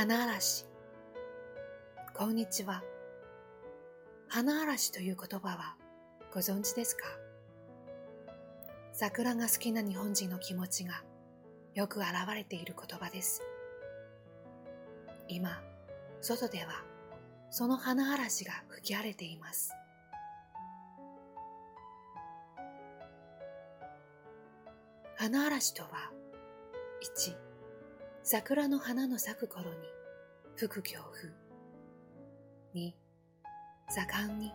花嵐。こんにちは。花嵐という言葉はご存知ですか？桜が好きな日本人の気持ちがよく現れている言葉です。今、外ではその花嵐が吹き荒れています。花嵐とは、1、桜の花の咲く頃に吹く強風。2、盛んに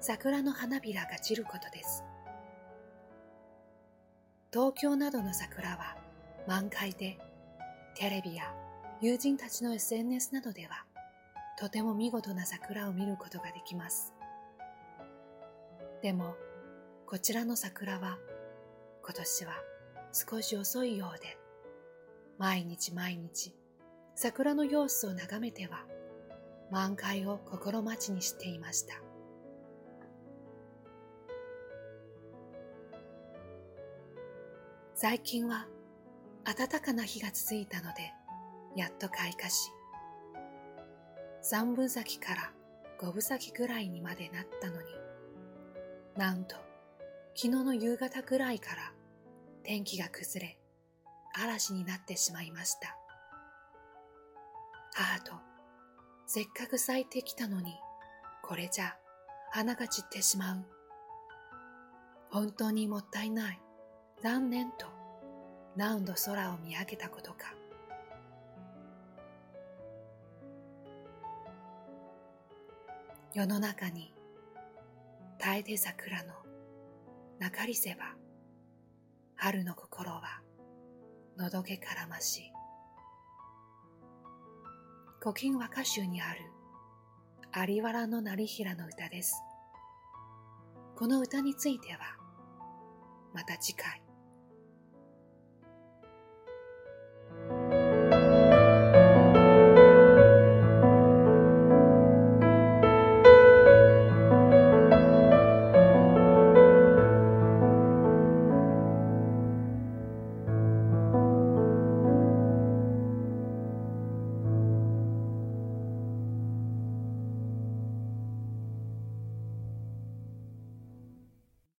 桜の花びらが散ることです。東京などの桜は満開で、テレビや友人たちの SNS などでは、とても見事な桜を見ることができます。でも、こちらの桜は、今年は少し遅いようで、毎日毎日桜の様子を眺めては満開を心待ちにしていました。最近は暖かな日が続いたので、やっと開花し、三分咲きから五分咲きぐらいにまでなったのに、なんと昨日の夕方ぐらいから天気が崩れ、嵐になってしまいました。母と、せっかく咲いてきたのに、これじゃ花が散ってしまう。本当にもったいない。残念と何度空を見上げたことか。世の中に耐えて桜のなかりせば春の心はのどけからまし古今和歌集にある有原の成平の歌です。この歌についてはまた次回